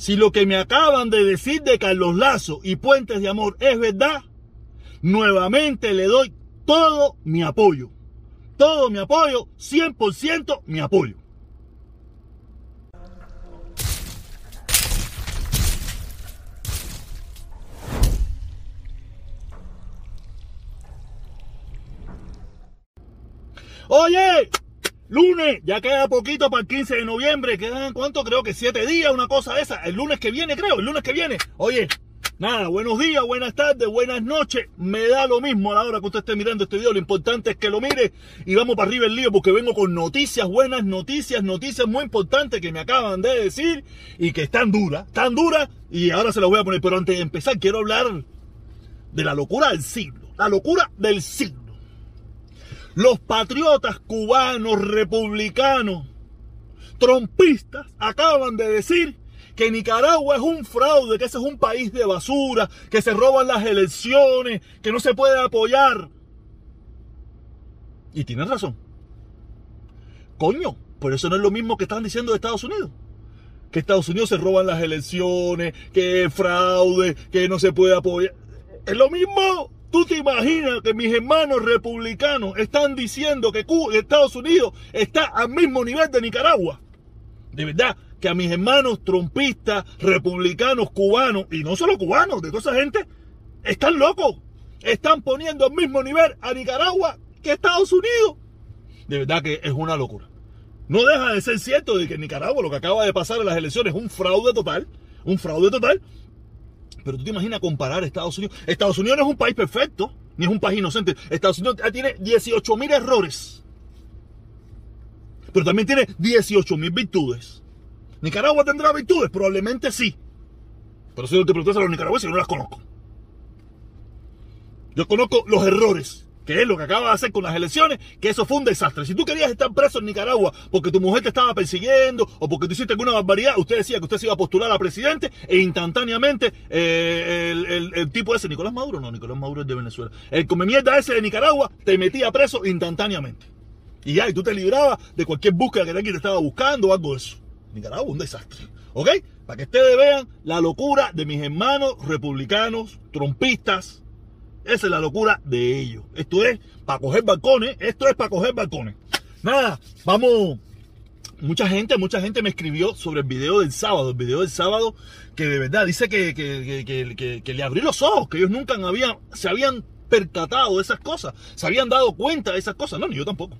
Si lo que me acaban de decir de Carlos Lazo y Puentes de Amor es verdad, nuevamente le doy todo mi apoyo. Todo mi apoyo, 100% mi apoyo. Oye, lunes, ya queda poquito para el 15 de noviembre, quedan cuánto, creo que siete días, una cosa de esa, el lunes que viene, creo, el lunes que viene. Oye, nada, buenos días, buenas tardes, buenas noches, me da lo mismo a la hora que usted esté mirando este video, lo importante es que lo mire. Y vamos para arriba el lío porque vengo con noticias, buenas noticias, noticias muy importantes que me acaban de decir y que están duras, tan duras y ahora se las voy a poner, pero antes de empezar quiero hablar de la locura del siglo, la locura del siglo. Los patriotas cubanos, republicanos, trompistas, acaban de decir que Nicaragua es un fraude, que ese es un país de basura, que se roban las elecciones, que no se puede apoyar. Y tienen razón. Coño, por eso no es lo mismo que están diciendo de Estados Unidos. Que Estados Unidos se roban las elecciones, que es fraude, que no se puede apoyar. Es lo mismo. ¿Tú te imaginas que mis hermanos republicanos están diciendo que Estados Unidos está al mismo nivel de Nicaragua? De verdad, que a mis hermanos trompistas, republicanos, cubanos, y no solo cubanos, de toda esa gente, están locos. Están poniendo al mismo nivel a Nicaragua que Estados Unidos. De verdad que es una locura. No deja de ser cierto de que Nicaragua lo que acaba de pasar en las elecciones es un fraude total. Un fraude total. Pero tú te imaginas comparar Estados Unidos. Estados Unidos no es un país perfecto, ni es un país inocente. Estados Unidos tiene 18 mil errores. Pero también tiene 18 mil virtudes. Nicaragua tendrá virtudes, probablemente sí. Pero si no te preguntas a los nicaragüenses, yo no las conozco. Yo conozco los errores que es lo que acaba de hacer con las elecciones, que eso fue un desastre. Si tú querías estar preso en Nicaragua porque tu mujer te estaba persiguiendo o porque tú hiciste alguna barbaridad, usted decía que usted se iba a postular a presidente e instantáneamente eh, el, tipo ese, Nicolás Maduro, no, Nicolás Maduro es de Venezuela, el come mierda ese de Nicaragua te metía preso instantáneamente. Y ya, y tú te librabas de cualquier búsqueda que alguien te estaba buscando o algo de eso. Nicaragua, un desastre. ¿Ok? Para que ustedes vean la locura de mis hermanos republicanos, trompistas, esa es la locura de ellos. Esto es para coger balcones. Esto es para coger balcones. Nada, vamos. Mucha gente, mucha gente me escribió sobre el video del sábado. El video del sábado que de verdad dice que, que, le abrió los ojos, que ellos nunca se habían percatado de esas cosas, se habían dado cuenta de esas cosas. No, ni yo tampoco.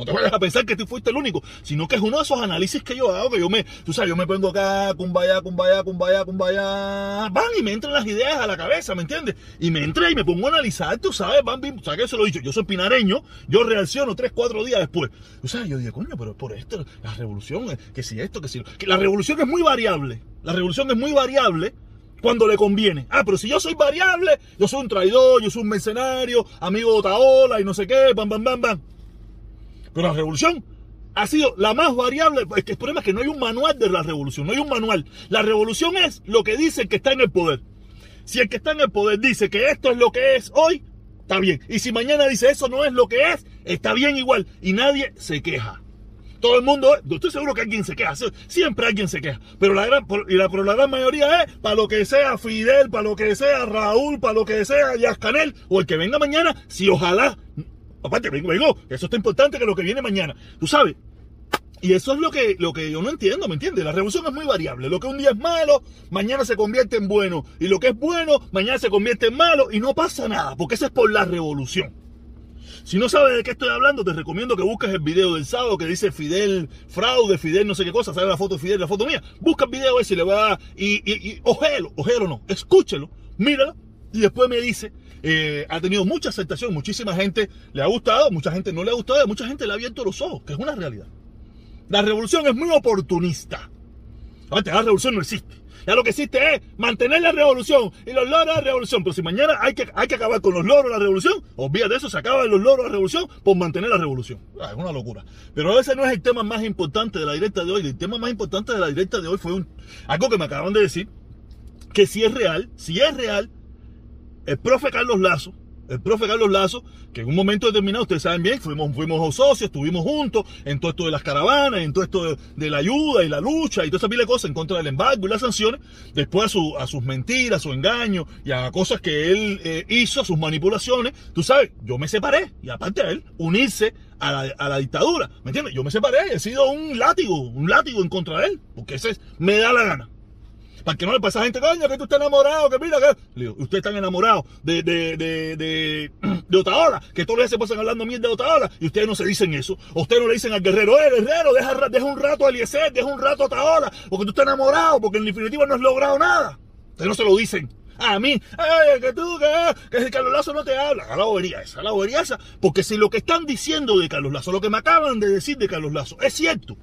No te vayas a pensar que tú fuiste el único, sino que es uno de esos análisis que yo hago, que yo me, tú sabes, yo me pongo acá, cumbaya, cumbaya, cumbaya, cumbaya, van y me entran las ideas a la cabeza, ¿me entiendes? Y me entré y me pongo a analizar, tú sabes, van, sabes que eso lo he dicho, yo soy pinareño, yo reacciono tres, cuatro días después. Tú sabes, yo digo, coño, pero por esto, la revolución, eh, que si esto, que si, que la revolución es muy variable, la revolución es muy variable, cuando le conviene. Ah, pero si yo soy variable, yo soy un traidor, yo soy un mercenario, amigo de Otaola y no sé qué, bam, bam, bam, bam. Pero la revolución ha sido la más variable. Es que el problema es que no hay un manual de la revolución, no hay un manual. La revolución es lo que dice el que está en el poder. Si el que está en el poder dice que esto es lo que es hoy, está bien. Y si mañana dice eso no es lo que es, está bien igual. Y nadie se queja. Todo el mundo, estoy seguro que alguien se queja, siempre alguien se queja, pero la gran, y la, pero la gran mayoría es para lo que sea Fidel, para lo que sea Raúl, para lo que sea Yascanel, o el que venga mañana, si ojalá Aparte, vengo, vengo, eso está importante que lo que viene mañana. Tú sabes. Y eso es lo que, lo que yo no entiendo, ¿me entiendes? La revolución es muy variable. Lo que un día es malo, mañana se convierte en bueno. Y lo que es bueno, mañana se convierte en malo. Y no pasa nada, porque eso es por la revolución. Si no sabes de qué estoy hablando, te recomiendo que busques el video del sábado que dice Fidel fraude, Fidel no sé qué cosa, sale la foto de Fidel, la foto mía. Busca el video ese y le va a... Y, y, y ojelo, ojelo no, escúchelo, míralo y después me dice eh, ha tenido mucha aceptación, muchísima gente le ha gustado, mucha gente no le ha gustado, mucha gente le ha abierto los ojos, que es una realidad. La revolución es muy oportunista. Antes, la revolución no existe. Ya lo que existe es mantener la revolución y los logros de la revolución. Pero si mañana hay que, hay que acabar con los logros de la revolución, olvídate de eso, se acaban los logros de la revolución por mantener la revolución. Ah, es una locura. Pero ese no es el tema más importante de la directa de hoy. El tema más importante de la directa de hoy fue algo que me acaban de decir, que si es real, si es real, el profe Carlos Lazo, el profe Carlos Lazo, que en un momento determinado, ustedes saben bien, fuimos, fuimos socios, estuvimos juntos en todo esto de las caravanas, en todo esto de, la ayuda y la lucha y toda esa pila de cosas en contra del embargo y las sanciones, después a, su, a sus mentiras, a su engaño y a cosas que él eh, hizo, a sus manipulaciones, tú sabes, yo me separé y aparte de él, unirse a la, a la, dictadura, ¿me entiendes? Yo me separé, he sido un látigo, un látigo en contra de él, porque ese es, me da la gana. Para que no le pase a gente, coño, que tú estás enamorado, que mira, que. Le digo, usted está enamorado de, de, de, de, de Otaola, que todos los días se pasan hablando mierda de Otaola, y ustedes no se dicen eso. Ustedes no le dicen al guerrero, eh, guerrero, deja, deja un rato a Eliezer, deja un rato a Otaola, porque tú estás enamorado, porque en definitiva no has logrado nada. Ustedes no se lo dicen. A mí, ay, que tú, que, que Carlos Lazo no te habla. A la bobería esa, a la bobería esa. Porque si lo que están diciendo de Carlos Lazo, lo que me acaban de decir de Carlos Lazo, es cierto.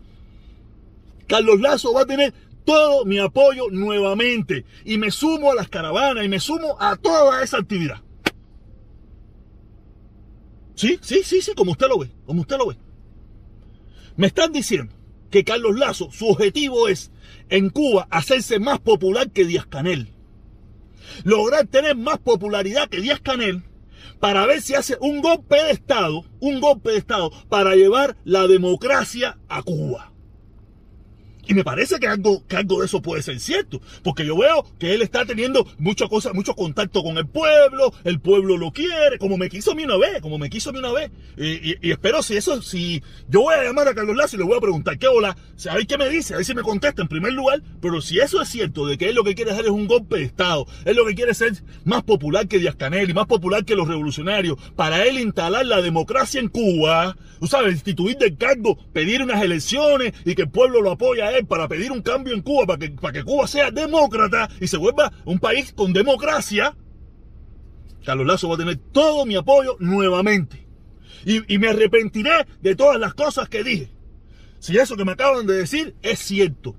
Carlos Lazo va a tener todo mi apoyo nuevamente y me sumo a las caravanas y me sumo a toda esa actividad. Sí, sí, sí, sí, como usted lo ve, como usted lo ve. Me están diciendo que Carlos Lazo, su objetivo es en Cuba hacerse más popular que Díaz Canel. Lograr tener más popularidad que Díaz Canel para ver si hace un golpe de Estado, un golpe de Estado para llevar la democracia a Cuba. Y me parece que algo, que algo de eso puede ser cierto, porque yo veo que él está teniendo mucha cosa, mucho contacto con el pueblo, el pueblo lo quiere, como me quiso a mí una vez, como me quiso a mí una vez. Y, espero si eso, si yo voy a llamar a Carlos Lazo y le voy a preguntar qué hola, a ver qué me dice, a ver si me contesta en primer lugar, pero si eso es cierto, de que él lo que quiere hacer es un golpe de Estado, él lo que quiere ser más popular que Díaz Canel y más popular que los revolucionarios, para él instalar la democracia en Cuba, tú sabes, instituir del cargo, pedir unas elecciones y que el pueblo lo apoya a él para pedir un cambio en Cuba, para que, para que Cuba sea demócrata y se vuelva un país con democracia, Carlos Lazo va a tener todo mi apoyo nuevamente. Y, y me arrepentiré de todas las cosas que dije. Si eso que me acaban de decir es cierto.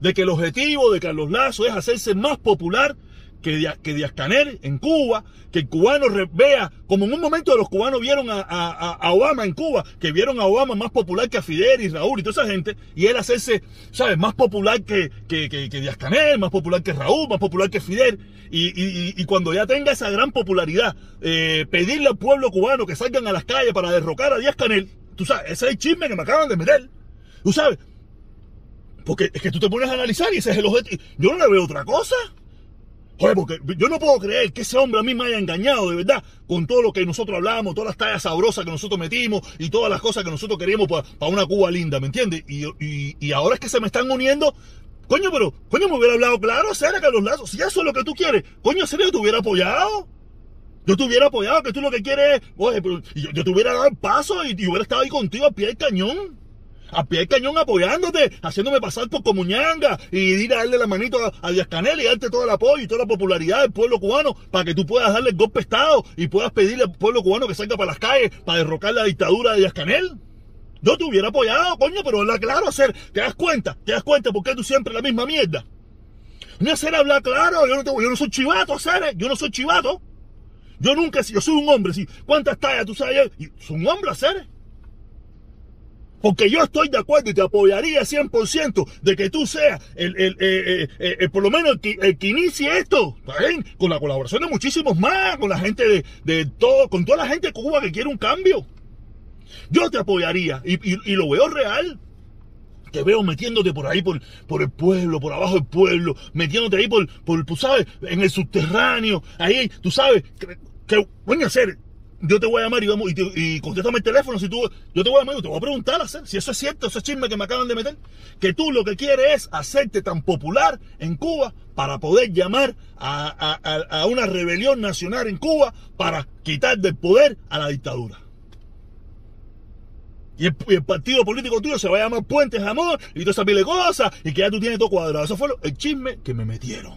De que el objetivo de Carlos Lazo es hacerse más popular que, Díaz, Canel en Cuba, que el cubano vea, como en un momento los cubanos vieron a, Obama en Cuba, que vieron a Obama más popular que a Fidel y Raúl y toda esa gente, y él hacerse, ¿sabes?, más popular que, que, Díaz Canel, más popular que Raúl, más popular que Fidel, y, cuando ya tenga esa gran popularidad, eh, pedirle al pueblo cubano que salgan a las calles para derrocar a Díaz Canel, tú sabes, ese es el chisme que me acaban de meter, tú sabes, porque es que tú te pones a analizar y ese es el objetivo, yo no le veo otra cosa. Joder, porque yo no puedo creer que ese hombre a mí me haya engañado, de verdad, con todo lo que nosotros hablamos, todas las tallas sabrosas que nosotros metimos y todas las cosas que nosotros queríamos para una Cuba linda, ¿me entiendes? Y, ahora es que se me están uniendo. Coño, pero, coño, me hubiera hablado claro, Sara Carlos Lazo. Si eso es lo que tú quieres, coño, serio, yo te hubiera apoyado. Yo te hubiera apoyado, que tú lo que quieres es, oye, pero yo, te hubiera dado el paso y, y hubiera estado ahí contigo a pie del cañón a pie de cañón apoyándote, haciéndome pasar por comuñanga y ir a darle la manito a, Díaz Canel y darte todo el apoyo y toda la popularidad del pueblo cubano para que tú puedas darle el golpe de Estado y puedas pedirle al pueblo cubano que salga para las calles para derrocar la dictadura de Díaz Canel. Yo te hubiera apoyado, coño, pero habla claro, hacer, ¿te das cuenta? ¿Te das cuenta por qué tú siempre la misma mierda? No hacer hablar claro, yo no, te, yo no soy chivato, hacer, yo no soy chivato. Yo nunca, yo soy un hombre, ¿sí? ¿cuántas tallas tú sabes? Y soy un hombre, hacer. Porque yo estoy de acuerdo y te apoyaría 100% de que tú seas el, el, eh, eh, eh, por lo menos el que, inicie esto, con la colaboración de muchísimos más, con la gente de, de, todo, con toda la gente de Cuba que quiere un cambio. Yo te apoyaría y, y, lo veo real. Te veo metiéndote por ahí, por, por el pueblo, por abajo del pueblo, metiéndote ahí por, por, tú sabes, en el subterráneo, ahí, tú sabes, que, que voy a hacer, yo te voy a llamar y, vamos, y, contéstame el teléfono si tú, yo te voy a llamar y te voy a preguntar hacer, si eso es cierto, ese chisme que me acaban de meter, que tú lo que quieres es hacerte tan popular en Cuba para poder llamar a, una rebelión nacional en Cuba para quitar del poder a la dictadura. Y el, partido político tuyo se va a llamar Puentes de Amor y toda esa pile de cosas y que ya tú tienes todo cuadrado. Eso fue el chisme que me metieron.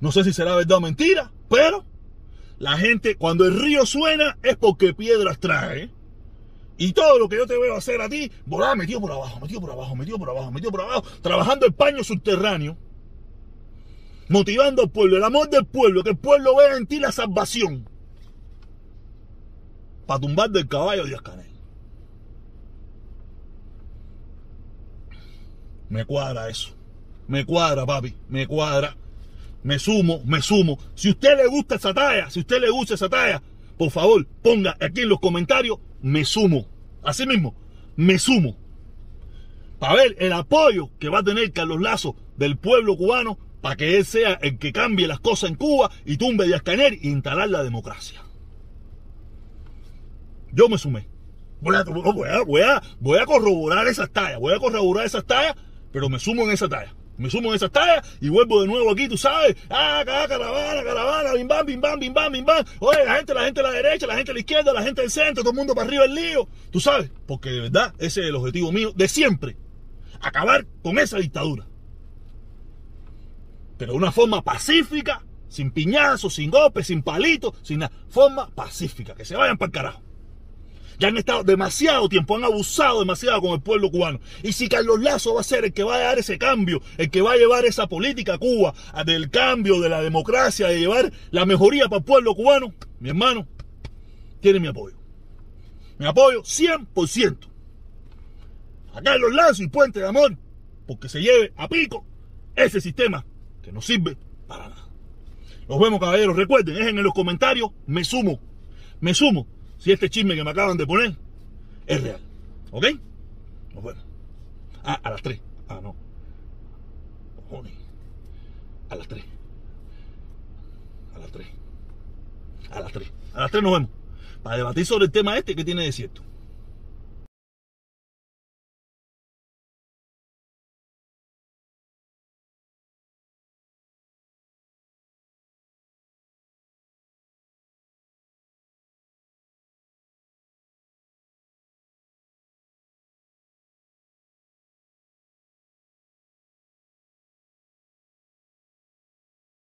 No sé si será verdad o mentira, pero la gente, cuando el río suena, es porque piedras trae. Y todo lo que yo te veo hacer a ti, volá, metido por abajo, metido por abajo, metido por abajo, metido por abajo, trabajando el paño subterráneo, motivando al pueblo, el amor del pueblo, que el pueblo vea en ti la salvación. Para tumbar del caballo de Canel. Me cuadra eso. Me cuadra, papi. Me cuadra. Me sumo, me sumo. Si a usted le gusta esa talla, si a usted le gusta esa talla, por favor, ponga aquí en los comentarios, me sumo. Así mismo, me sumo. Para ver el apoyo que va a tener Carlos Lazo del pueblo cubano para que él sea el que cambie las cosas en Cuba y tumbe de Canel e instalar la democracia. Yo me sumé. Voy a, voy, a, voy a corroborar esas tallas, voy a corroborar esas tallas, pero me sumo en esa talla. Me sumo en esas tallas y vuelvo de nuevo aquí, tú sabes. Ah, caravana, caravana, bim bam, bim bam, bim bam, bim bam. Oye, la gente, la gente de la derecha, la gente de la izquierda, la gente del centro, todo el mundo para arriba el lío. Tú sabes, porque de verdad ese es el objetivo mío de siempre. Acabar con esa dictadura. Pero de una forma pacífica, sin piñazos, sin golpes, sin palitos, sin nada. Forma pacífica, que se vayan para el carajo ya han estado demasiado tiempo, han abusado demasiado con el pueblo cubano. Y si Carlos Lazo va a ser el que va a dar ese cambio, el que va a llevar esa política a Cuba, del cambio, de la democracia, de llevar la mejoría para el pueblo cubano, mi hermano, tiene mi apoyo. Mi apoyo 100%. A Carlos Lazo y Puente de Amor, porque se lleve a pico ese sistema que no sirve para nada. Nos vemos, caballeros. Recuerden, dejen en los comentarios, me sumo, me sumo si este chisme que me acaban de poner es real. ¿Ok? Nos vemos. Ah, a las 3. Ah, no. A las 3. A las 3. A las 3. A las 3 nos vemos. Para debatir sobre el tema este que tiene de cierto.